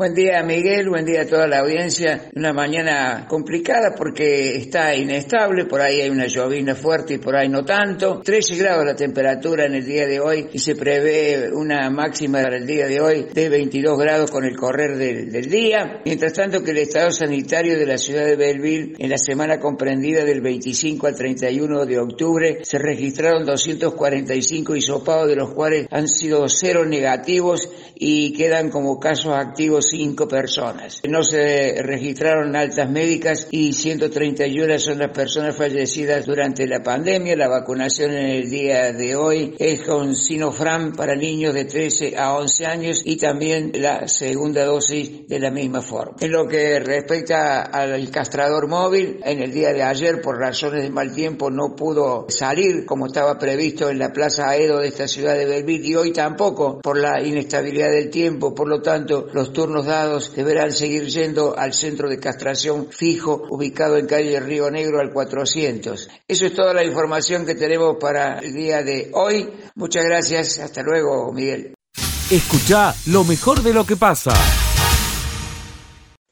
Buen día Miguel, buen día a toda la audiencia. Una mañana complicada porque está inestable, por ahí hay una llovina fuerte y por ahí no tanto. 13 grados la temperatura en el día de hoy y se prevé una máxima para el día de hoy de 22 grados con el correr del, día. Mientras tanto que el estado sanitario de la ciudad de Belleville en la semana comprendida del 25 al 31 de octubre se registraron 245 hisopados de los cuales han sido cero negativos y quedan como casos activos cinco personas. No se registraron altas médicas y 131 son las personas fallecidas durante la pandemia. La vacunación en el día de hoy es con Sinofram para niños de 13 a 11 años y también la segunda dosis de la misma forma. En lo que respecta al castrador móvil, en el día de ayer por razones de mal tiempo no pudo salir como estaba previsto en la Plaza Aedo de esta ciudad de Belville y hoy tampoco por la inestabilidad del tiempo. Por lo tanto, los turnos los dados deberán seguir yendo al centro de castración fijo ubicado en calle Río Negro al 400. Eso es toda la información que tenemos para el día de hoy. Muchas gracias. Hasta luego, Miguel. Escucha lo mejor de lo que pasa.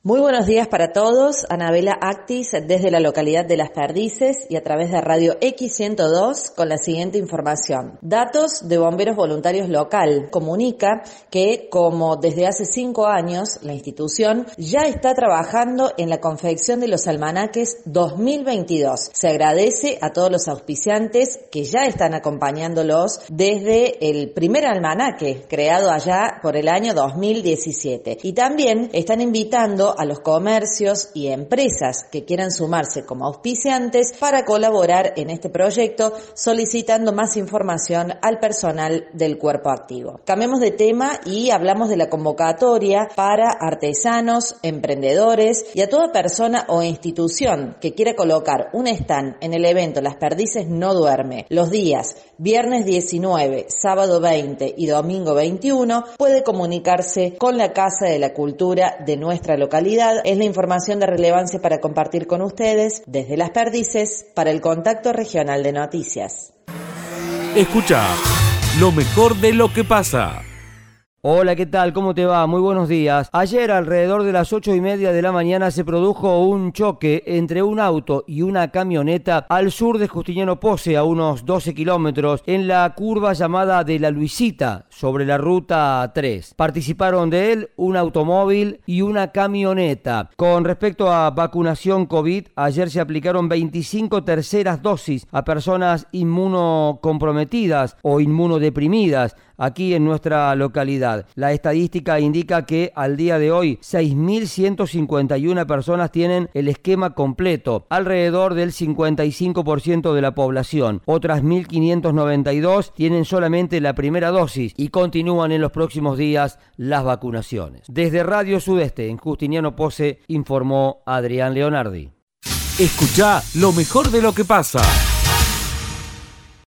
Muy buenos días para todos. Anabela Actis desde la localidad de Las Perdices y a través de Radio X102 con la siguiente información. Datos de bomberos voluntarios local comunica que como desde hace cinco años la institución ya está trabajando en la confección de los almanaques 2022. Se agradece a todos los auspiciantes que ya están acompañándolos desde el primer almanaque creado allá por el año 2017 y también están invitando a los comercios y empresas que quieran sumarse como auspiciantes para colaborar en este proyecto solicitando más información al personal del cuerpo activo. Cambiemos de tema y hablamos de la convocatoria para artesanos, emprendedores y a toda persona o institución que quiera colocar un stand en el evento Las Perdices no duerme los días viernes 19, sábado 20 y domingo 21 puede comunicarse con la Casa de la Cultura de nuestra localidad es la información de relevancia para compartir con ustedes desde Las Perdices para el Contacto Regional de Noticias. Escucha lo mejor de lo que pasa. Hola, ¿qué tal? ¿Cómo te va? Muy buenos días. Ayer, alrededor de las ocho y media de la mañana, se produjo un choque entre un auto y una camioneta al sur de Justiniano Pose, a unos 12 kilómetros, en la curva llamada de La Luisita, sobre la ruta 3. Participaron de él un automóvil y una camioneta. Con respecto a vacunación COVID, ayer se aplicaron 25 terceras dosis a personas inmunocomprometidas o inmunodeprimidas aquí en nuestra localidad. La estadística indica que al día de hoy 6.151 personas tienen el esquema completo, alrededor del 55% de la población. Otras 1.592 tienen solamente la primera dosis y continúan en los próximos días las vacunaciones. Desde Radio Sudeste, en Justiniano Pose, informó Adrián Leonardi. Escucha lo mejor de lo que pasa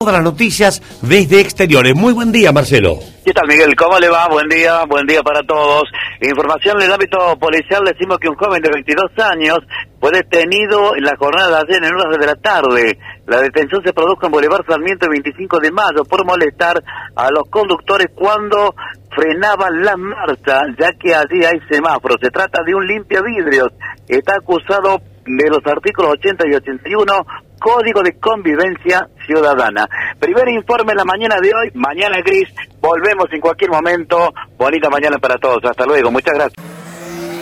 todas las noticias desde exteriores. Muy buen día, Marcelo. ¿Qué tal, Miguel? ¿Cómo le va? Buen día, buen día para todos. Información en el ámbito policial, decimos que un joven de 22 años fue detenido en la jornada de ayer en horas de la tarde. La detención se produjo en Bolívar Sarmiento el 25 de mayo por molestar a los conductores cuando frenaban la marcha, ya que allí hay semáforos. Se trata de un limpia vidrios. Está acusado de los artículos 80 y 81 Código de Convivencia Ciudadana. Primer informe en la mañana de hoy, mañana gris, volvemos en cualquier momento. Bonita mañana para todos, hasta luego, muchas gracias.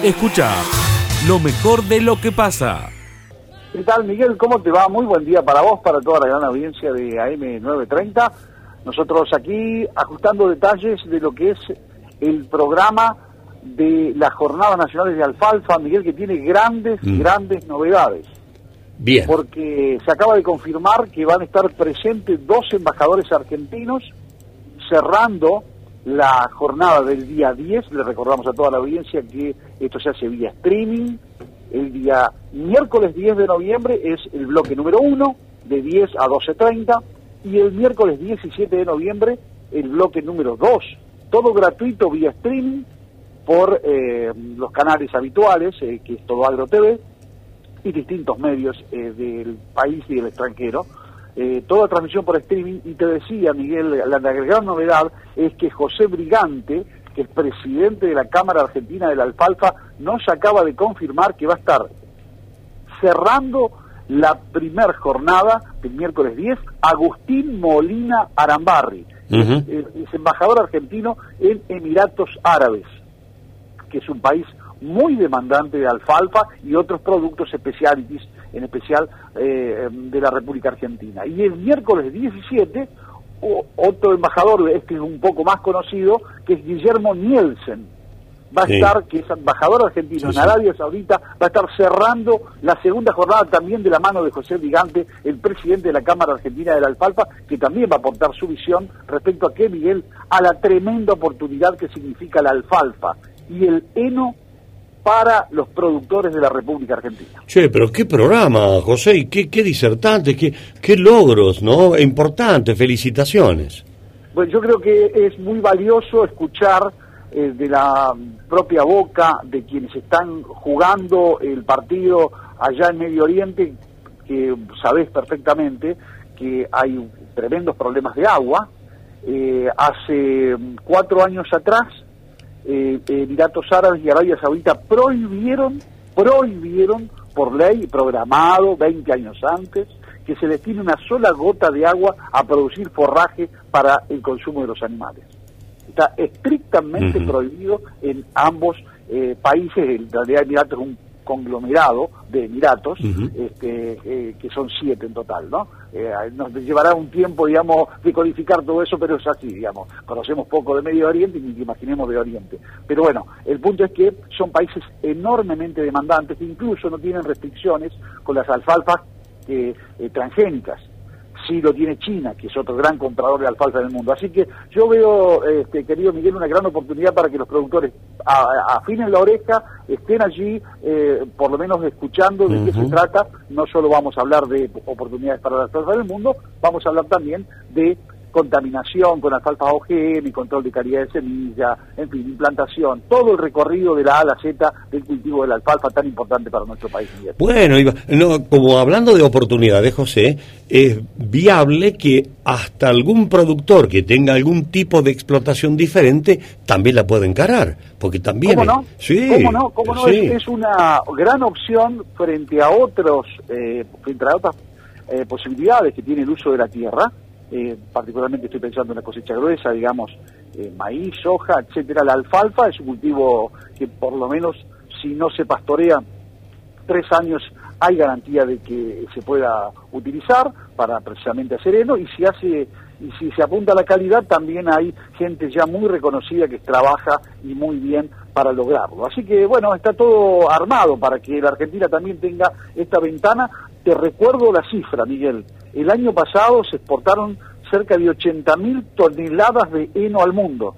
Escucha lo mejor de lo que pasa. ¿Qué tal Miguel? ¿Cómo te va? Muy buen día para vos, para toda la gran audiencia de AM930. Nosotros aquí ajustando detalles de lo que es el programa de las Jornadas Nacionales de Alfalfa, Miguel, que tiene grandes, mm. grandes novedades. Porque se acaba de confirmar que van a estar presentes dos embajadores argentinos cerrando la jornada del día 10. Le recordamos a toda la audiencia que esto se hace vía streaming. El día miércoles 10 de noviembre es el bloque número 1, de 10 a 12.30. Y el miércoles 17 de noviembre el bloque número 2. Todo gratuito vía streaming por eh, los canales habituales, eh, que es Todo Agro TV y distintos medios eh, del país y del extranjero. Eh, toda transmisión por streaming y te decía Miguel, la, gran novedad es que José Brigante, que el presidente de la Cámara Argentina de la Alfalfa nos acaba de confirmar que va a estar cerrando la primer jornada del miércoles 10, Agustín Molina Arambarri, es embajador argentino en Emiratos Árabes, que es un país muy demandante de alfalfa y otros productos specialities, en especial eh, de la República Argentina. Y el miércoles 17, otro embajador, este es un poco más conocido, que es Guillermo Nielsen, va a estar, que es embajador argentino en Arabia Saudita, va a estar cerrando la segunda jornada también de la mano de José Vigante, el presidente de la Cámara Argentina de la Alfalfa, que también va a aportar su visión respecto a qué, Miguel, a la tremenda oportunidad que significa la alfalfa. Y el heno para los productores de la República Argentina. Che, pero qué programa, José, y qué, qué disertante, qué, qué logros, ¿no? Importantes, felicitaciones. Bueno, yo creo que es muy valioso escuchar eh, de la propia boca de quienes están jugando el partido allá en Medio Oriente, que sabés perfectamente que hay tremendos problemas de agua. Eh, hace cuatro años atrás eh, Emiratos Árabes y Arabia Saudita prohibieron, prohibieron por ley, programado 20 años antes, que se destine una sola gota de agua a producir forraje para el consumo de los animales. Está estrictamente prohibido en ambos eh, países, en realidad Emiratos es un conglomerado de Emiratos, este, eh, que son siete en total, ¿no? Eh, nos llevará un tiempo, digamos, de codificar todo eso, pero es así, digamos. Conocemos poco de Medio Oriente y ni que imaginemos de Oriente. Pero bueno, el punto es que son países enormemente demandantes, que incluso no tienen restricciones con las alfalfas eh, transgénicas sí lo tiene China, que es otro gran comprador de alfalfa del mundo. Así que yo veo, este, querido Miguel, una gran oportunidad para que los productores afinen la oreja, estén allí, eh, por lo menos escuchando de qué se trata. No solo vamos a hablar de oportunidades para la alfalfa del mundo, vamos a hablar también de contaminación con alfalfa OGM, control de calidad de semilla, en fin, implantación, todo el recorrido de la A a la Z del cultivo de la alfalfa tan importante para nuestro país. Bueno, no, como hablando de oportunidades, José, es viable que hasta algún productor que tenga algún tipo de explotación diferente también la pueda encarar, porque también... ¿Cómo no? Sí, ¿Cómo no? ¿Cómo no? Es, una gran opción frente a otros, eh, frente a otras eh, posibilidades que tiene el uso de la tierra, eh, particularmente estoy pensando en la cosecha gruesa, digamos, eh, maíz, soja, etcétera. La alfalfa es un cultivo que por lo menos si no se pastorea tres años hay garantía de que se pueda utilizar para precisamente hacer heno y si hace y si se apunta a la calidad también hay gente ya muy reconocida que trabaja y muy bien para lograrlo. Así que bueno, está todo armado para que la Argentina también tenga esta ventana. Te recuerdo la cifra, Miguel. El año pasado se exportaron cerca de 80.000 toneladas de heno al mundo.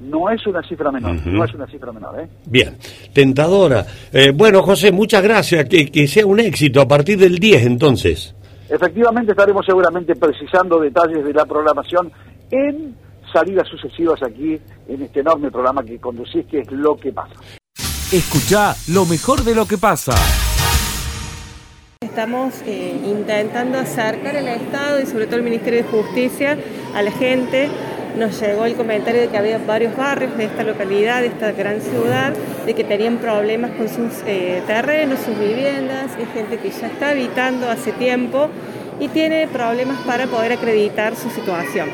No es una cifra menor, no es una cifra menor. ¿eh? Bien, tentadora. Eh, bueno, José, muchas gracias. Que, que sea un éxito a partir del 10 entonces. Efectivamente estaremos seguramente precisando detalles de la programación en salidas sucesivas aquí en este enorme programa que conducís, que es Lo que pasa. Escucha lo mejor de lo que pasa. Estamos eh, intentando acercar el Estado y sobre todo el Ministerio de Justicia a la gente. Nos llegó el comentario de que había varios barrios de esta localidad, de esta gran ciudad, de que tenían problemas con sus eh, terrenos, sus viviendas. Hay gente que ya está habitando hace tiempo y tiene problemas para poder acreditar su situación.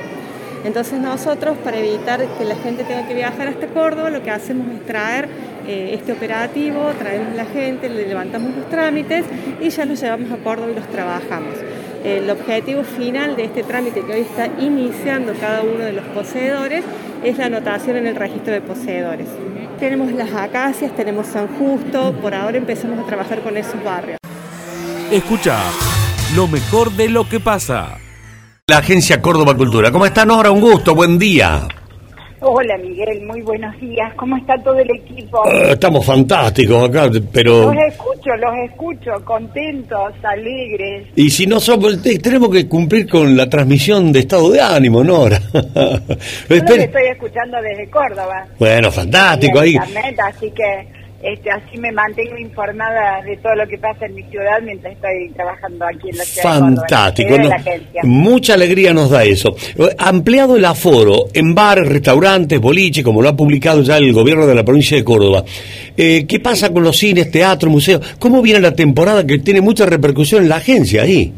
Entonces nosotros, para evitar que la gente tenga que viajar hasta Córdoba, lo que hacemos es traer eh, este operativo, traemos la gente, le levantamos los trámites y ya los llevamos a Córdoba y los trabajamos. El objetivo final de este trámite que hoy está iniciando cada uno de los poseedores es la anotación en el registro de poseedores. Tenemos las acacias, tenemos San Justo, por ahora empezamos a trabajar con esos barrios. Escucha lo mejor de lo que pasa. La Agencia Córdoba Cultura. ¿Cómo están ahora? Un gusto, buen día. Hola Miguel, muy buenos días. ¿Cómo está todo el equipo? Ah, estamos fantásticos acá, pero... Los escucho, los escucho, contentos, alegres. Y si no somos, tenemos que cumplir con la transmisión de estado de ánimo, Nora. Yo estoy escuchando desde Córdoba. Bueno, fantástico ahí. así que este, así me mantengo informada de todo lo que pasa en mi ciudad mientras estoy trabajando aquí en la ciudad. Fantástico, de mucha alegría nos da eso. Ampliado el aforo en bares, restaurantes, boliche, como lo ha publicado ya el gobierno de la provincia de Córdoba. Eh, ¿Qué pasa con los cines, teatro, museos? ¿Cómo viene la temporada que tiene mucha repercusión en la agencia ahí?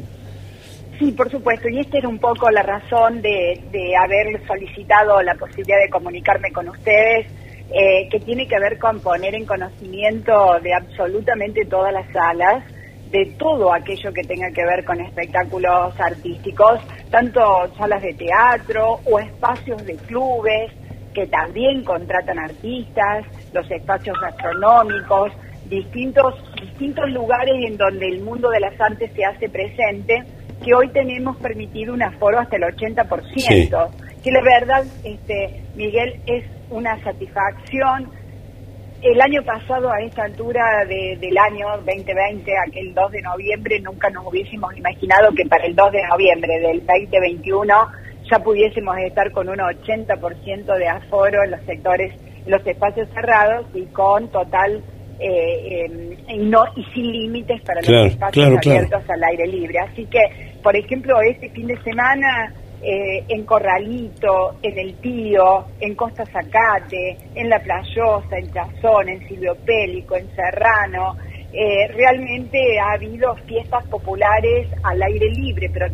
Sí, por supuesto, y esta era un poco la razón de, de haber solicitado la posibilidad de comunicarme con ustedes eh, que tiene que ver con poner en conocimiento de absolutamente todas las salas, de todo aquello que tenga que ver con espectáculos artísticos, tanto salas de teatro o espacios de clubes que también contratan artistas, los espacios gastronómicos, distintos, distintos lugares en donde el mundo de las artes se hace presente, que hoy tenemos permitido un aforo hasta el 80%, que la verdad, este, Miguel, es una satisfacción. El año pasado, a esta altura del año 2020, aquel 2 de noviembre, nunca nos hubiésemos imaginado que para el 2 de noviembre del 2021 ya pudiésemos estar con un 80% de aforo en los sectores, en los espacios cerrados y con total eh, eh, y no y sin límites para los espacios abiertos al aire libre. Así que, por ejemplo, este fin de semana eh, en Corralito, en El Tío, en Costa Zacate, en La Playosa, en Chazón, en Silvio Pélico, en Serrano. Eh, realmente ha habido fiestas populares al aire libre, pero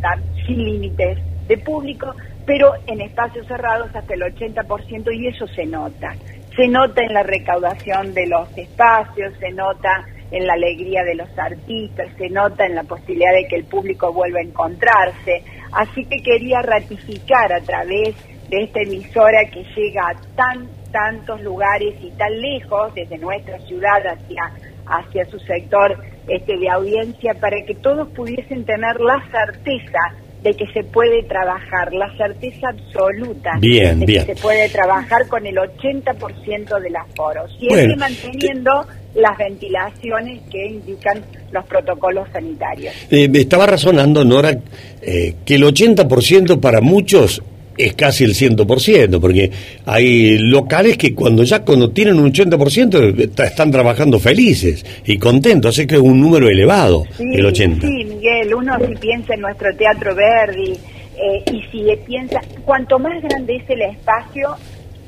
sin límites de público, pero en espacios cerrados hasta el 80% y eso se nota. Se nota en la recaudación de los espacios, se nota en la alegría de los artistas, se nota en la posibilidad de que el público vuelva a encontrarse. Así que quería ratificar a través de esta emisora que llega a tan, tantos lugares y tan lejos desde nuestra ciudad hacia, hacia su sector este, de audiencia para que todos pudiesen tener la certeza de que se puede trabajar, la certeza absoluta bien, de bien. que se puede trabajar con el 80% de las foros, siempre manteniendo las ventilaciones que indican los protocolos sanitarios. Eh, estaba razonando, Nora, eh, que el 80% para muchos es casi el 100%, porque hay locales que cuando ya cuando tienen un 80% están trabajando felices y contentos, así que es un número elevado, el 80%. Sí, Miguel, uno si piensa en nuestro Teatro Verdi eh, y si piensa, cuanto más grande es el espacio,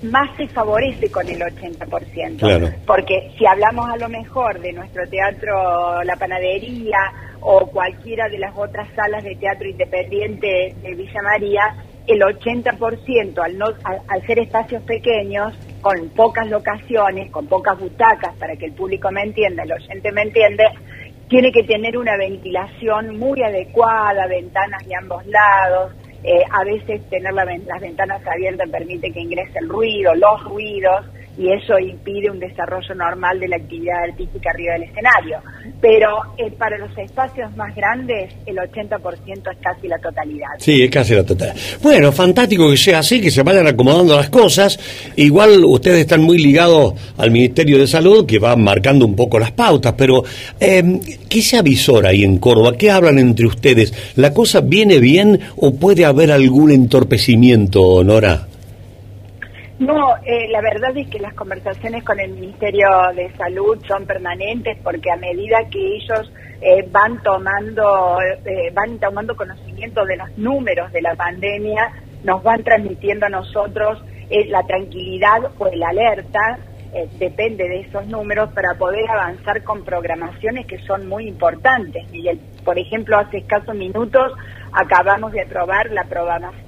más se favorece con el 80%. Porque si hablamos a lo mejor de nuestro teatro La Panadería o cualquiera de las otras salas de teatro independiente de Villa María, el 80% al, no, al, ser espacios pequeños, con pocas locaciones, con pocas butacas, para que el público me entienda, el oyente me entiende, tiene que tener una ventilación muy adecuada, ventanas de ambos lados, eh, a veces tener las ventanas abiertas permite que ingrese el ruido, los ruidos, y eso impide un desarrollo normal de la actividad artística arriba del escenario. Pero eh, para los espacios más grandes, el 80% es casi la totalidad. Sí, es casi la totalidad. Bueno, fantástico que sea así, que se vayan acomodando las cosas. Igual ustedes están muy ligados al Ministerio de Salud, que va marcando un poco las pautas, pero eh, ¿qué se avisora ahí en Córdoba? ¿Qué hablan entre ustedes? ¿La cosa viene bien o puede haber algún entorpecimiento, Nora? No, eh, la verdad es que las conversaciones con el Ministerio de Salud son permanentes porque a medida que ellos eh, van tomando eh, van tomando conocimiento de los números de la pandemia, nos van transmitiendo a nosotros la tranquilidad o el alerta depende de esos números para poder avanzar con programaciones que son muy importantes. Miguel, por ejemplo, hace escasos minutos acabamos de aprobar la,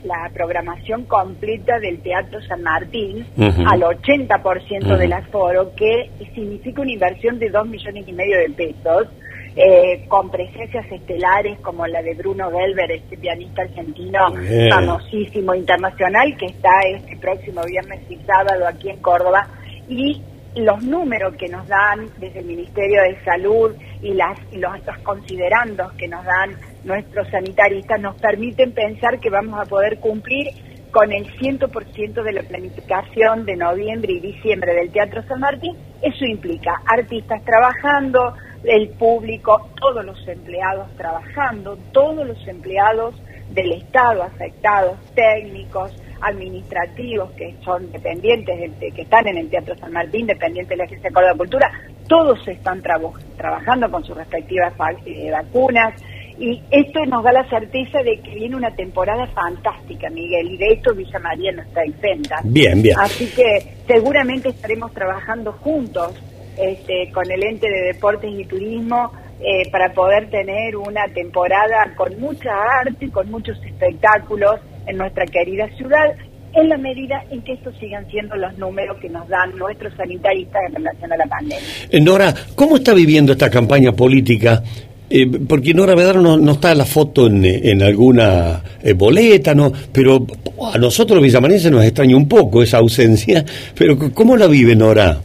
la programación completa del Teatro San Martín al 80% del aforo, que significa una inversión de 2 millones y medio de pesos, eh, con presencias estelares como la de Bruno Gelber, este pianista argentino famosísimo internacional, que está este próximo viernes y sábado aquí en Córdoba, y los números que nos dan desde el Ministerio de Salud y, las, los, los considerandos que nos dan nuestros sanitaristas nos permiten pensar que vamos a poder cumplir con el 100% de la planificación de noviembre y diciembre del Teatro San Martín. Eso implica artistas trabajando, el público, todos los empleados trabajando, todos los empleados del Estado afectados, técnicos, administrativos que son dependientes, de, que están en el Teatro San Martín, dependientes de la Agencia de Córdoba Cultura, todos están trabajando con sus respectivas eh, vacunas. Y esto nos da la certeza de que viene una temporada fantástica, Miguel, y de esto Villa María no está exenta. Bien, bien. Así que seguramente estaremos trabajando juntos este, con el ente de deportes y turismo eh, para poder tener una temporada con mucha arte, y con muchos espectáculos en nuestra querida ciudad, en la medida en que estos sigan siendo los números que nos dan nuestros sanitaristas en relación a la pandemia. Eh, Nora, ¿cómo está viviendo esta campaña política? Eh, porque Nora Vedano no, no, está la foto en, en alguna boleta, no, pero a nosotros los villamarenses nos extraña un poco esa ausencia. Pero ¿cómo la vive Nora?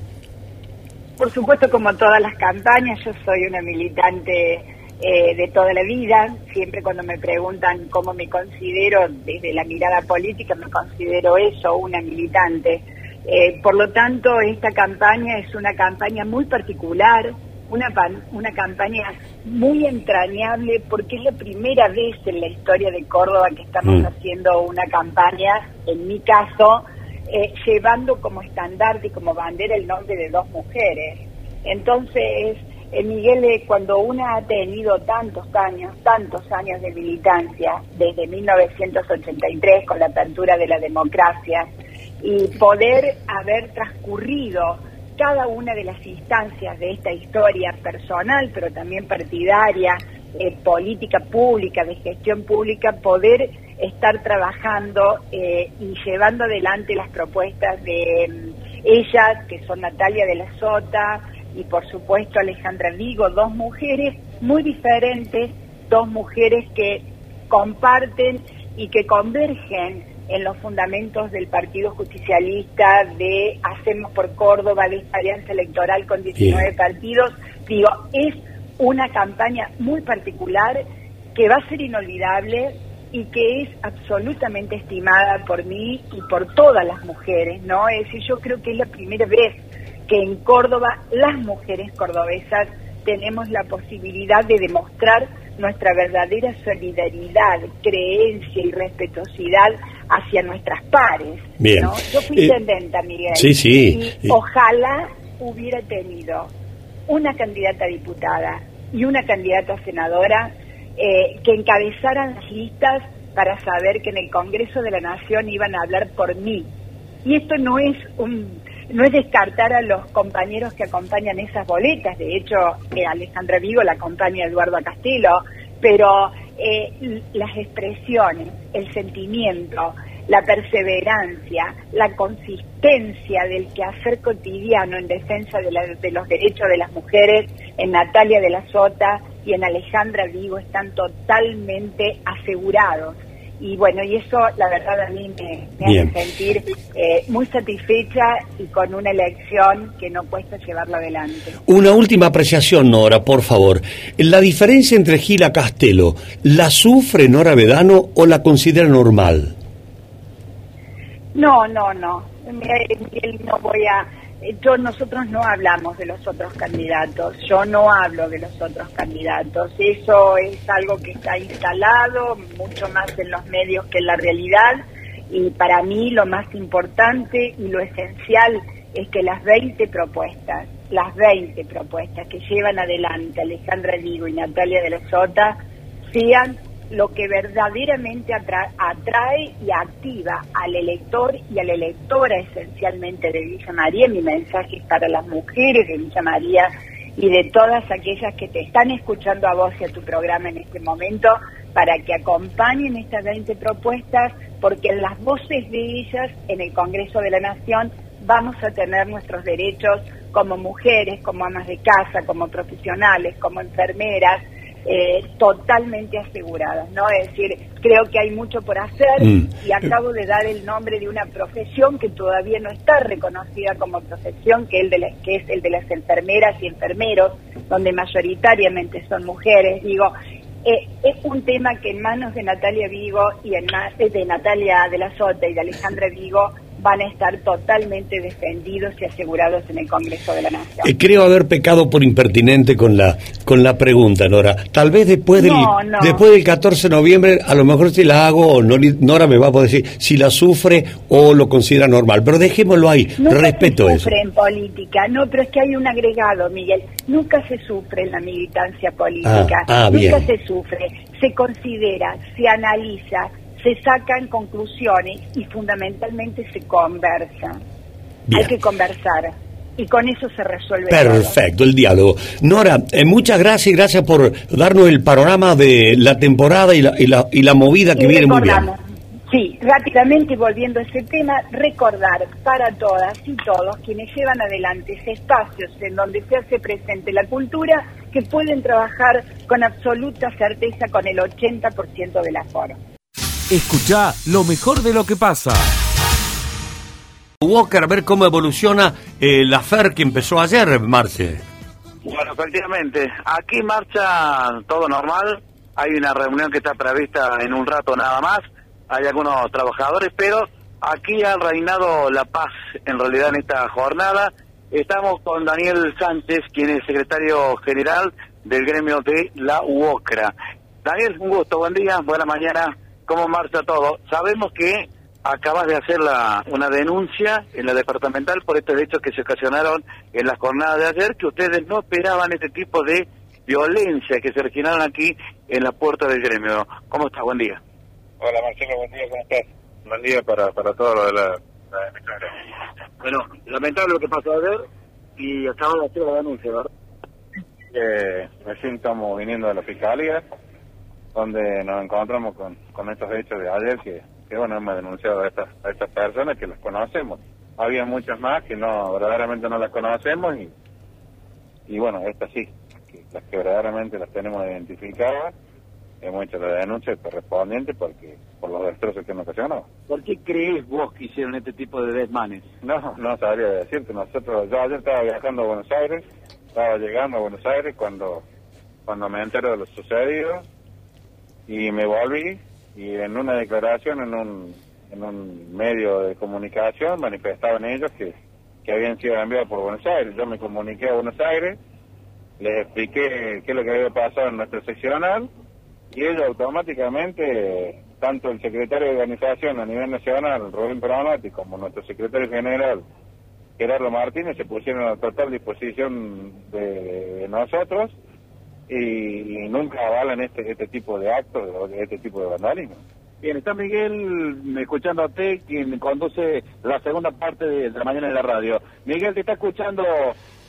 Por supuesto, como todas las campañas, yo soy una militante eh, de toda la vida. Siempre cuando me preguntan cómo me considero desde la mirada política, me considero eso, una militante. Eh, por lo tanto, esta campaña es una campaña muy particular, una, una campaña muy entrañable, porque es la primera vez en la historia de Córdoba que estamos mm. haciendo una campaña, en mi caso, eh, llevando como estandarte y como bandera el nombre de dos mujeres. Entonces, eh, Miguel, eh, cuando una ha tenido tantos años, tantos años de militancia, desde 1983 con la apertura de la democracia, y poder haber transcurrido cada una de las instancias de esta historia personal, pero también partidaria, política pública, de gestión pública, poder estar trabajando eh, y llevando adelante las propuestas de mm, ellas, que son Natalia de la Sota y por supuesto Alejandra Vigo, dos mujeres muy diferentes, dos mujeres que comparten y que convergen en los fundamentos del Partido Justicialista, de Hacemos por Córdoba, de esta alianza electoral con 19 partidos. Digo, es una campaña muy particular que va a ser inolvidable y que es absolutamente estimada por mí y por todas las mujeres, ¿no? Es decir, yo creo que es la primera vez que en Córdoba las mujeres cordobesas tenemos la posibilidad de demostrar nuestra verdadera solidaridad, creencia y respetuosidad hacia nuestras pares. ¿no? Yo fui eh, intendenta, Miguel. Sí, sí. Y ojalá hubiera tenido una candidata a diputada y una candidata a senadora eh, que encabezaran las listas para saber que en el Congreso de la Nación iban a hablar por mí. Y esto no es un no es descartar a los compañeros que acompañan esas boletas, de hecho eh, Alejandra Vigo la acompaña Eduardo Castelo, pero eh, las expresiones, el sentimiento, la perseverancia, la consistencia del quehacer cotidiano en defensa de, de los derechos de las mujeres en Natalia de la Sota y en Alejandra Vigo están totalmente asegurados. Y bueno, y eso la verdad a mí me, hace sentir eh, muy satisfecha y con una elección que no cuesta llevarla adelante. Una última apreciación, Nora, por favor. La diferencia entre Gila Castelo, ¿la sufre Nora Vedano o la considera normal? No, no, no. No voy a yo nosotros no hablamos de los otros candidatos, yo no hablo de los otros candidatos, eso es algo que está instalado mucho más en los medios que en la realidad. Y para mí lo más importante y lo esencial es que las 20 propuestas, las 20 propuestas que llevan adelante Alejandra Ligo y Natalia de la Sota sean lo que verdaderamente atrae, y activa al elector y a la electora esencialmente de Villa María. Mi mensaje es para las mujeres de Villa María y de todas aquellas que te están escuchando a vos y a tu programa en este momento para que acompañen estas 20 propuestas porque en las voces de ellas en el Congreso de la Nación vamos a tener nuestros derechos como mujeres, como amas de casa, como profesionales, como enfermeras, eh, totalmente aseguradas, ¿no? Es decir, creo que hay mucho por hacer mm. y acabo de dar el nombre de una profesión que todavía no está reconocida como profesión, que, el de que es el de las enfermeras y enfermeros, donde mayoritariamente son mujeres. Digo, eh, es un tema que en manos de Natalia Vigo y en de Natalia de la Sota y de Alejandra Vigo van a estar totalmente defendidos y asegurados en el Congreso de la Nación. Eh, creo haber pecado por impertinente con la con la pregunta, Nora. Tal vez después del después del 14 de noviembre, a lo mejor si la hago, Nora me va a poder decir si la sufre o lo considera normal. Pero dejémoslo ahí. Respeto se sufre en política, no, pero es que hay un agregado, Miguel. Nunca se sufre en la militancia política. Ah, ah, Nunca se sufre. Se considera, se analiza, se sacan conclusiones y fundamentalmente se conversa. Hay que conversar y con eso se resuelve. Perfecto, el diálogo. Nora, eh, muchas gracias y gracias por darnos el panorama de la temporada y la, y la, y la movida que viene muy bien. Sí, rápidamente volviendo a ese tema, recordar para todas y todos quienes llevan adelante espacios en donde se hace presente la cultura que pueden trabajar con absoluta certeza con el 80% del aforo. Escucha lo mejor de lo que pasa. Walker, a ver cómo evoluciona eh, la FER que empezó ayer, Marce. Bueno, efectivamente, aquí marcha todo normal. Hay una reunión que está prevista en un rato nada más. Hay algunos trabajadores, pero aquí ha reinado la paz en realidad en esta jornada. Estamos con Daniel Sánchez, quien es secretario general del gremio de la UOCRA. Daniel, un gusto, buen día, buena mañana cómo marcha todo. Sabemos que acabas de hacer la, una denuncia en la departamental por estos hechos que se ocasionaron en las jornadas de ayer, que ustedes no esperaban este tipo de violencia que se originaron aquí en la puerta del gremio. ¿Cómo estás? Buen día. Hola Marcelo, buen día, ¿cómo estás? Buen día para, para todo lo de la, la Bueno, lamentable lo que pasó ayer y acabamos de hacer la denuncia, ¿verdad? Eh, recién estamos viniendo de la fiscalía donde nos encontramos con, con estos hechos de ayer que, que bueno, hemos denunciado a estas, a estas personas que las conocemos. Había muchas más que no, verdaderamente no las conocemos y, y bueno, estas sí, las que verdaderamente las tenemos identificadas, hemos hecho la denuncia correspondiente porque por los destrozos que nos ocasionó. ¿Por qué crees vos que hicieron este tipo de desmanes? No, no sabría decirte. Nosotros, yo ayer estaba viajando a Buenos Aires, estaba llegando a Buenos Aires cuando, cuando me entero de lo sucedido y me volví y en una declaración en un, en un medio de comunicación manifestaban ellos que, que habían sido enviados por Buenos Aires. Yo me comuniqué a Buenos Aires, les expliqué qué es lo que había pasado en nuestro seccional y ellos automáticamente, tanto el secretario de organización a nivel nacional, Rubén Peronati, como nuestro secretario general, Gerardo Martínez, se pusieron a total disposición de nosotros y, nunca avalan este, este tipo de actos, este tipo de vandalismo. Bien, está Miguel escuchándote, quien conduce la segunda parte de, la mañana de la radio. Miguel, te está escuchando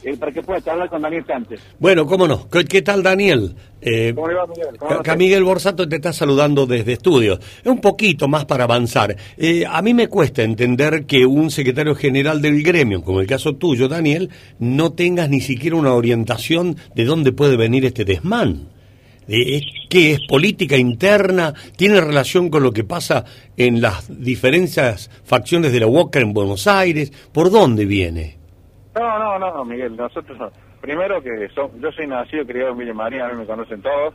eh, para que puedas hablar con Daniel Sánchez. Bueno, cómo no. ¿Qué, tal, Daniel? Eh, ¿Cómo le va, Miguel? Miguel Borsato te está saludando desde estudios. Un poquito más para avanzar. Eh, a mí me cuesta entender que un secretario general del gremio, como el caso tuyo, Daniel, no tengas ni siquiera una orientación de dónde puede venir este desmán. ¿Qué es política interna? ¿Tiene relación con lo que pasa en las diferentes facciones de la UOCA en Buenos Aires? ¿Por dónde viene? No, no, no, Miguel. Nosotros, primero que yo soy nacido criado en Villa María, a mí me conocen todos.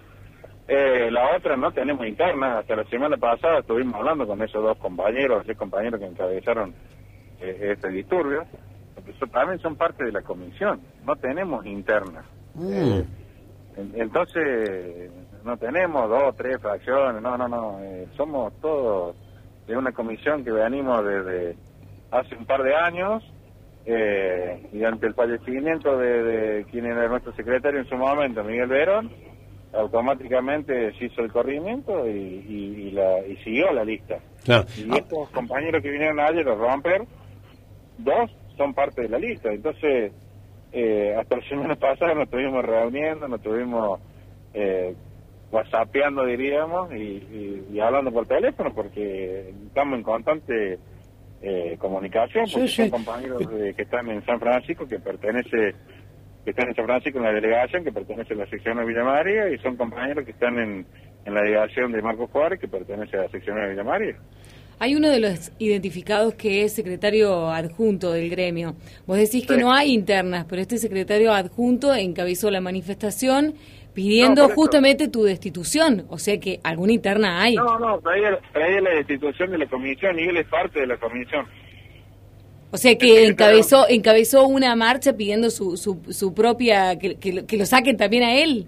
Eh, la otra no tenemos interna. Hasta la semana pasada estuvimos hablando con esos dos compañeros, esos compañeros que encabezaron eh, este disturbio. también son parte de la comisión. No tenemos interna. Mm. Eh, entonces, no tenemos dos, tres fracciones, no, no, no, eh, somos todos de una comisión que venimos desde hace un par de años eh, y ante el fallecimiento de, quien era nuestro secretario en su momento, Miguel Verón, automáticamente se hizo el corrimiento y, la, y siguió la lista. Y estos compañeros que vinieron ayer a romper, dos son parte de la lista, entonces eh, hasta la semana pasada nos estuvimos reuniendo, nos estuvimos eh, whatsappeando, diríamos, y, hablando por teléfono, porque estamos en constante eh, comunicación, porque son compañeros que están en San Francisco, que pertenece que están en San Francisco en la delegación, que pertenece a la sección de Villa María, y son compañeros que están en, en la delegación de Marcos Juárez, que pertenece a la sección de Villa María. Hay uno de los identificados que es secretario adjunto del gremio. Vos decís que no hay internas, pero este secretario adjunto encabezó la manifestación pidiendo justamente tu destitución. O sea que alguna interna hay. No, no, traía, la destitución de la comisión y él es parte de la comisión. O sea que encabezó encabezó una marcha pidiendo su, su, su propia, que, que, que lo saquen también a él.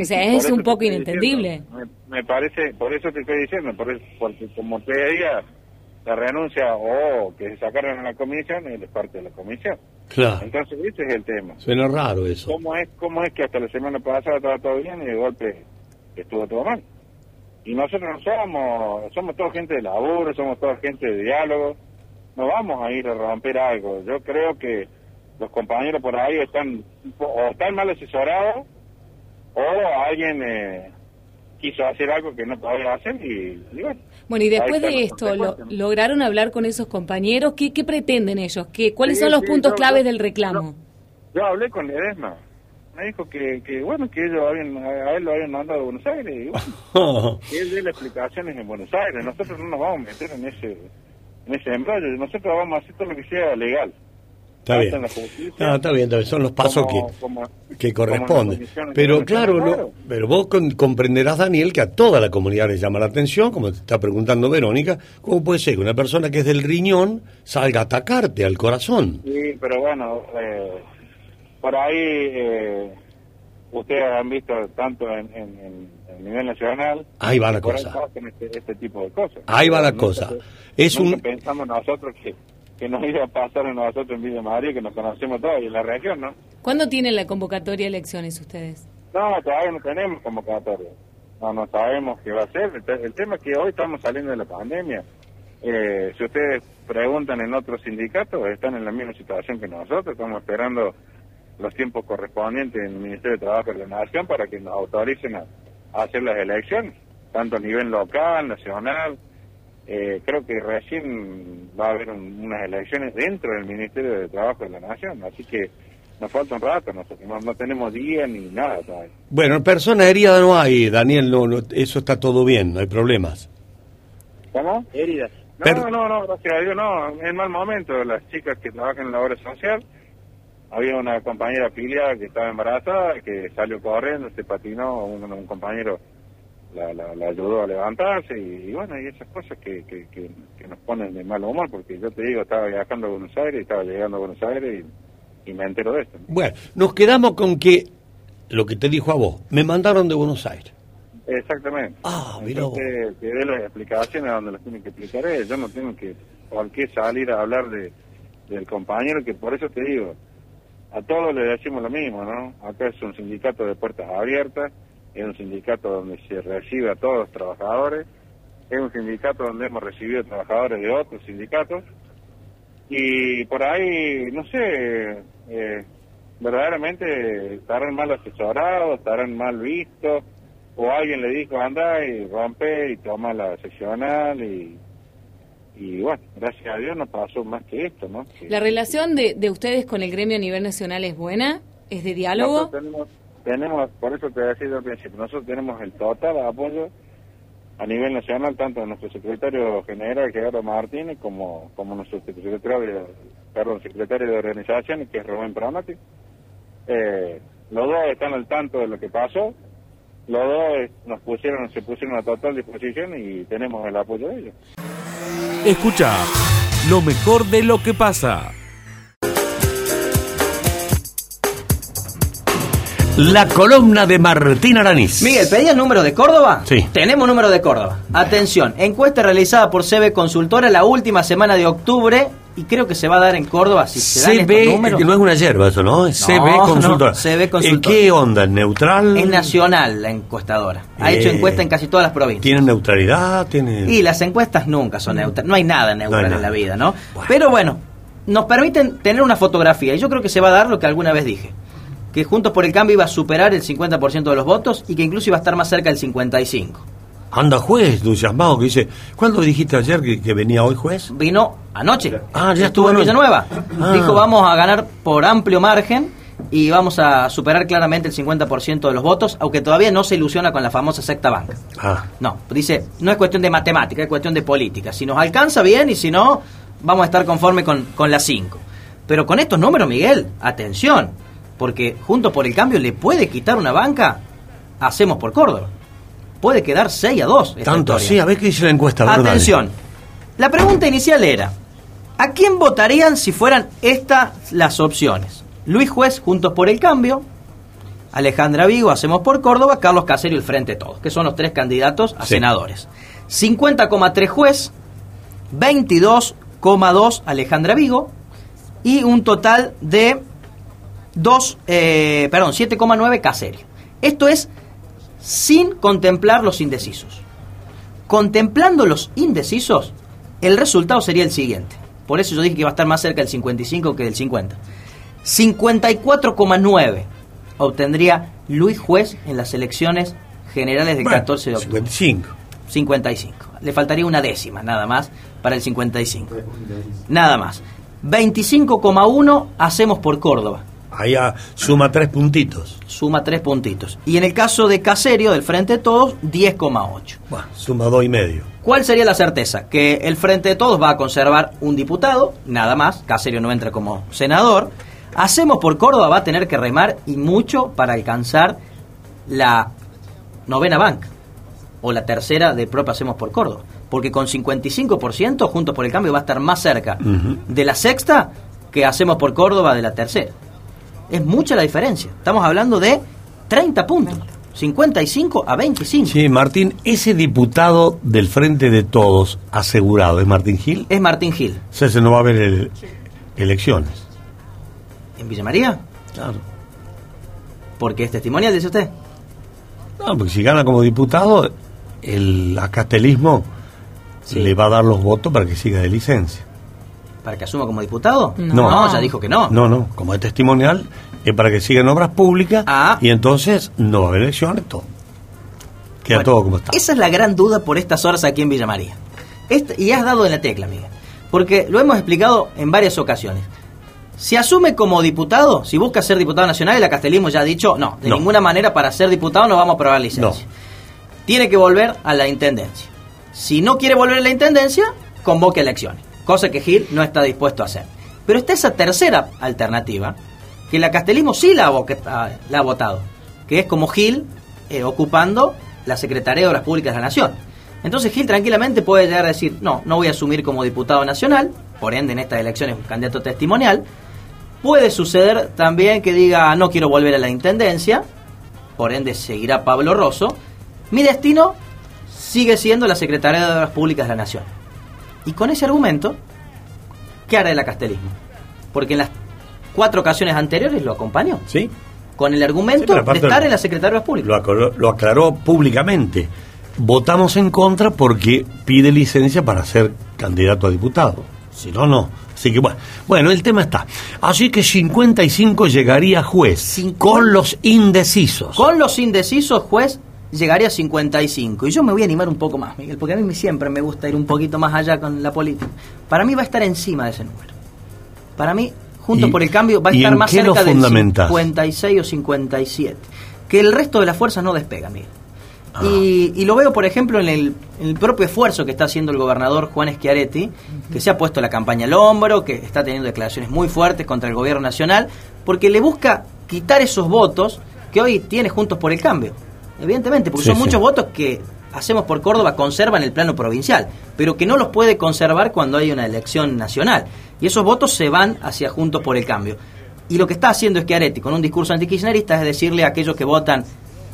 O sea, es un poco inentendible. diciendo, Me, me parece, por eso te estoy diciendo, por eso- porque como te diga, la renuncia o que se sacaron a la comisión, él es parte de la comisión. Claro. Entonces, ese es el tema. Suena raro eso. ¿Cómo es, ¿Cómo es que hasta la semana pasada estaba todo bien y de golpe estuvo todo mal? Y nosotros no somos, somos toda gente de laburo, somos toda gente de diálogo, no vamos a ir a romper algo. Yo creo que los compañeros por ahí están o están mal asesorados o alguien eh, quiso hacer algo que no podía hacer y, y bueno. Bueno, y después de esto, lo-. ¿lograron hablar con esos compañeros? ¿Qué, qué pretenden ellos? ¿Qué, ¿Cuáles Sí, son los sí, puntos yo- claves yo- del reclamo? Yo hablé con Ledesma. Me dijo que, que bueno, que ellos habían, a él lo habían mandado a Buenos Aires y bueno, que él dé las explicaciones en Buenos Aires. Nosotros no nos vamos a meter en ese en ese embrollo. Nosotros vamos a hacer todo lo que sea legal. Está bien. en la justicia No, está bien, está bien, son los pasos como- que, como- que corresponden. Pero claro, no, pero vos con- comprenderás, Daniel, que a toda la comunidad le llama la atención, como te está preguntando Verónica, ¿cómo puede ser que una persona que es del riñón salga a atacarte al corazón? Sí, pero bueno, eh, por ahí eh, ustedes han visto tanto en, en, nivel nacional. Ahí va la cosa. Este, este tipo de cosas. Ahí va la cosa. Es nunca un- pensamos nosotros que, que nos iba a pasar a nosotros en Villa María, que nos conocemos todos y en la región, ¿no? ¿Cuándo tienen la convocatoria de elecciones ustedes? No, todavía no tenemos convocatoria. No, no sabemos qué va a ser. El, te- el tema es que hoy estamos saliendo de la pandemia. Eh, si ustedes preguntan en otros sindicatos, están en la misma situación que nosotros. Estamos esperando los tiempos correspondientes en el Ministerio de Trabajo de la Nación para que nos autoricen a, a hacer las elecciones, tanto a nivel local, nacional. Eh, creo que recién va a haber un- unas elecciones dentro del Ministerio de Trabajo de la Nación, así que nos falta un rato, nosotros no, no tenemos día ni nada todavía. Bueno, personas heridas no hay, Daniel, no, no, eso está todo bien, no hay problemas. ¿Cómo? Heridas. No, Pero- no, no, gracias a Dios, no, en mal momento, las chicas que trabajan en la obra social, había una compañera afiliada que estaba embarazada, que salió corriendo, se patinó, un, un compañero la, la, la ayudó a levantarse y, y bueno, y esas cosas que, que, que, que nos ponen de mal humor, porque yo te digo, estaba viajando a Buenos Aires, estaba llegando a Buenos Aires y, y me entero de esto. ¿no? Bueno, nos quedamos con que lo que te dijo a vos, me mandaron de Buenos Aires. Exactamente. Ah, mira. Entonces, que dé las explicaciones donde las tiene que explicar él. Yo no tengo que, por qué salir a hablar de, del compañero, que por eso te digo, a todos le decimos lo mismo, ¿no? Acá es un sindicato de puertas abiertas, es un sindicato donde se recibe a todos los trabajadores, es un sindicato donde hemos recibido trabajadores de otros sindicatos, y por ahí, no sé, eh, verdaderamente estarán mal asesorados, estarán mal vistos, o alguien le dijo anda y rompe y toma la seccional y, y bueno, gracias a Dios no pasó más que esto, ¿no? ¿La relación de, de ustedes con el gremio a nivel nacional es buena? ¿Es de diálogo? Nosotros tenemos, tenemos, por eso te decía al principio, nosotros tenemos el total apoyo a nivel nacional, tanto de nuestro secretario general, Gerardo Martínez, como, como nuestro secretario, perdón, secretario de organizaciones, que es Rubén Pronati. Eh, los dos están al tanto de lo que pasó, los dos nos pusieron, se pusieron a total disposición y tenemos el apoyo de ellos. Escucha lo mejor de lo que pasa. La columna de Martín Aranís. Miguel, ¿pedías número de Córdoba? Sí. Tenemos número de Córdoba. Atención, encuesta realizada por CB Consultora la última semana de octubre y creo que se va a dar en Córdoba si se dan estos CB, números. que no es una yerba eso, ¿no? Es CB no, Consultora. CB Consultora. ¿En qué onda? ¿Es ¿Neutral? Es nacional la encuestadora. Ha Eh, hecho encuesta en casi todas las provincias. ¿Tienen neutralidad? ¿Tienen... Y las encuestas nunca son neutrales. No hay nada neutral No hay en la vida, ¿no? Pero bueno, nos permiten tener una fotografía. Y yo creo que se va a dar lo que alguna vez dije. Que Juntos por el Cambio iba a superar el 50% de los votos y que incluso iba a estar más cerca del 55%. Anda juez, entusiasmado, que dice, ¿cuándo dijiste ayer que, que venía hoy juez? Vino anoche. Ah, ya estuvo en anoche. Villanueva. Ah. Dijo, vamos a ganar por amplio margen y vamos a superar claramente el 50% de los votos, aunque todavía no se ilusiona con la famosa secta banca. Ah, No, dice, no es cuestión de matemática, es cuestión de política. Si nos alcanza bien y si no, vamos a estar conforme con, con las 5. Pero con estos números, Miguel, atención, porque Juntos por el Cambio le puede quitar una banca, hacemos por Córdoba. Puede quedar 6 a 2. esta tanto así, a ver qué dice la encuesta. Atención, la pregunta inicial era, ¿A quién votarían si fueran estas las opciones? Luis Juez, Juntos por el Cambio, Alejandra Vigo, Hacemos por Córdoba, Carlos Caserio y el Frente Todos, que son los tres candidatos a Sí. senadores. 50,3 Juez, 22,2 Alejandra Vigo y un total de 2, eh, perdón, 7,9 Caserio. Esto es sin contemplar los indecisos. Contemplando los indecisos, el resultado sería el siguiente. Por eso yo dije que iba a estar más cerca del 55 que del 50. 54,9 obtendría Luis Juez en las elecciones generales del Bueno, 14 de octubre. 55. 55. Le faltaría una décima nada más para el 55. Nada más. 25,1 hacemos por Córdoba. Ahí ah, suma tres puntitos. Suma tres puntitos. Y en el caso de Caserio, del Frente de Todos, 10,8. Bueno, suma dos y medio. ¿Cuál sería la certeza? Que el Frente de Todos va a conservar un diputado, nada más. Caserio no entra como senador. Hacemos por Córdoba va a tener que remar y mucho para alcanzar la novena banca o la tercera de propio Hacemos por Córdoba. Porque con 55% Juntos por el Cambio va a estar más cerca de la sexta que Hacemos por Córdoba de la tercera. Es mucha la diferencia. Estamos hablando de 30 puntos. 55 a 25. Sí, Martín, ese diputado del Frente de Todos asegurado, ¿es Martín Gil? Es Martín Gil. O sea, se no va a haber el- elecciones. ¿En Villa María? Claro. Porque es testimonial, dice usted. No, porque si gana como diputado, el acastelismo le va a dar los votos para que siga de licencia. ¿Para que asuma como diputado? No. ya dijo que no. No, no, como es testimonial, es para que siga en obras públicas y entonces no va a haber elecciones, todo. Queda Bueno, todo como está. Esa es la gran duda por estas horas aquí en Villa María. Este- y has dado en la tecla, Miguel. Porque lo hemos explicado en varias ocasiones. Si asume como diputado, si busca ser diputado nacional, el acastelismo ya ha dicho, no, de No. ninguna manera para ser diputado no vamos a aprobar licencia. Tiene que volver a la intendencia. Si no quiere volver a la intendencia, convoque elecciones. Cosa que Gil no está dispuesto a hacer. Pero está esa tercera alternativa, que el acastelismo sí la ha, la ha votado, que es como Gil eh, ocupando la Secretaría de Obras Públicas de la Nación. Entonces Gil tranquilamente puede llegar a decir, no, no voy a asumir como diputado nacional, por ende en estas elecciones un candidato testimonial. Puede suceder también que diga, no quiero volver a la Intendencia, por ende seguirá Pablo Rosso. Mi destino sigue siendo la Secretaría de Obras Públicas de la Nación. Y con ese argumento, ¿qué hará el acastelismo? Porque en las cuatro ocasiones anteriores lo acompañó. Sí. Con el argumento de estar en la Secretaría Públicas. Lo aclaró, lo aclaró públicamente. Votamos en contra porque pide licencia para ser candidato a diputado. Si no, no. Así que bueno, bueno, el tema está. Así que 55 llegaría juez con los indecisos. Con los indecisos, juez, llegaría a 55. Y yo me voy a animar un poco más, Miguel, porque a mí siempre me gusta ir un poquito más allá con la política. Para mí va a estar encima de ese número. Para mí, Juntos ¿Y- por el Cambio va a estar más cerca del fundamentás? 56 o 57. Que el resto de las fuerzas no despega, Miguel. Ah. Y, y lo veo, por ejemplo, en el, en el propio esfuerzo que está haciendo el gobernador Juan Schiaretti, que se ha puesto la campaña al hombro, que está teniendo declaraciones muy fuertes contra el gobierno nacional, porque le busca quitar esos votos que hoy tiene Juntos por el Cambio. Evidentemente, porque Sí, son sí. muchos votos que Hacemos por Córdoba conserva en el plano provincial, pero que no los puede conservar cuando hay una elección nacional. Y esos votos se van hacia Juntos por el Cambio. Y lo que está haciendo Schiaretti con un discurso antikirchnerista es decirle a aquellos que votan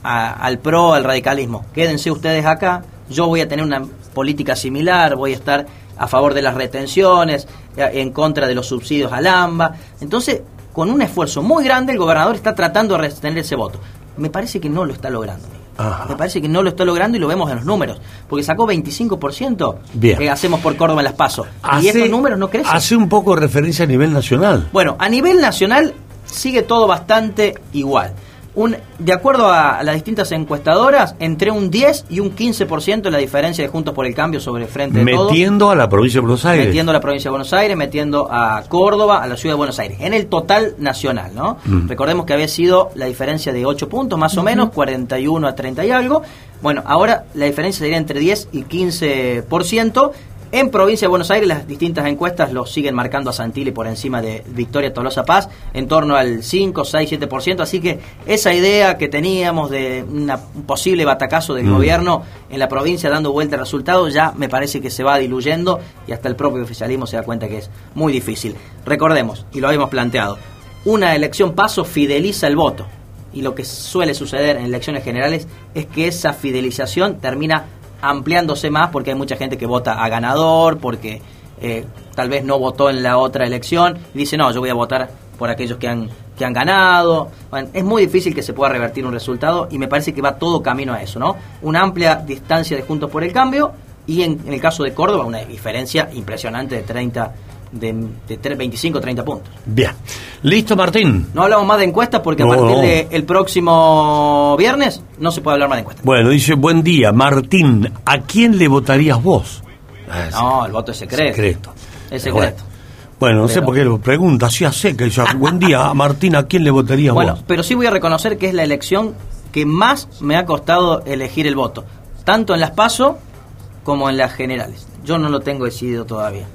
a- al PRO, al radicalismo, quédense ustedes acá, yo voy a tener una política similar, voy a estar a favor de las retenciones, eh, en contra de los subsidios al AMBA. Entonces, con un esfuerzo muy grande, el gobernador está tratando de retener ese voto. Me parece que no lo está logrando. Me parece que no lo está logrando y lo vemos en los números. Porque sacó 25% Bien. que hacemos por Córdoba en las PASO. y estos números no crecen. Hace un poco de referencia a nivel nacional. Bueno, a nivel nacional sigue todo bastante igual. Un, de acuerdo a las distintas encuestadoras, entre un 10 y un 15% la diferencia de Juntos por el Cambio sobre Frente de Todos. Metiendo a la provincia de Buenos Aires. Metiendo a la provincia de Buenos Aires, metiendo a Córdoba, a la ciudad de Buenos Aires, en el total nacional, ¿no? Mm. Recordemos que había sido la diferencia de 8 puntos, más o menos, 41 a 30 y algo. Bueno, ahora la diferencia sería entre 10 y 15%. En provincia de Buenos Aires las distintas encuestas lo siguen marcando a Santilli por encima de Victoria Tolosa Paz, en torno al 5, 6, 7%, así que esa idea que teníamos de una, un posible batacazo del Mm. gobierno en la provincia dando vuelta al resultado ya me parece que se va diluyendo y hasta el propio oficialismo se da cuenta que es muy difícil. Recordemos, y lo habíamos planteado, una elección paso fideliza el voto y lo que suele suceder en elecciones generales es que esa fidelización termina ampliándose más porque hay mucha gente que vota a ganador, porque eh, tal vez no votó en la otra elección y dice, no, yo voy a votar por aquellos que han, que han ganado. Bueno, es muy difícil que se pueda revertir un resultado y me parece que va todo camino a eso, ¿no? Una amplia distancia de Juntos por el Cambio y en, en el caso de Córdoba una diferencia impresionante de 30, de, de 3, 25, 30 puntos. Bien. ¿Listo, Martín? No hablamos más de encuestas porque a No, partir no. del próximo viernes no se puede hablar más de encuestas. Bueno, dice, buen día, Martín, ¿a quién le votarías vos? Ah, sí. No, el voto es secreto. Secreto. Es secreto. Bueno, no sé por qué lo pregunta, así a seca. Dice, buen día, Martín, ¿a quién le votarías Bueno, vos? pero sí voy a reconocer que es la elección que más me ha costado elegir el voto, tanto en las PASO como en las generales. Yo no lo tengo decidido todavía.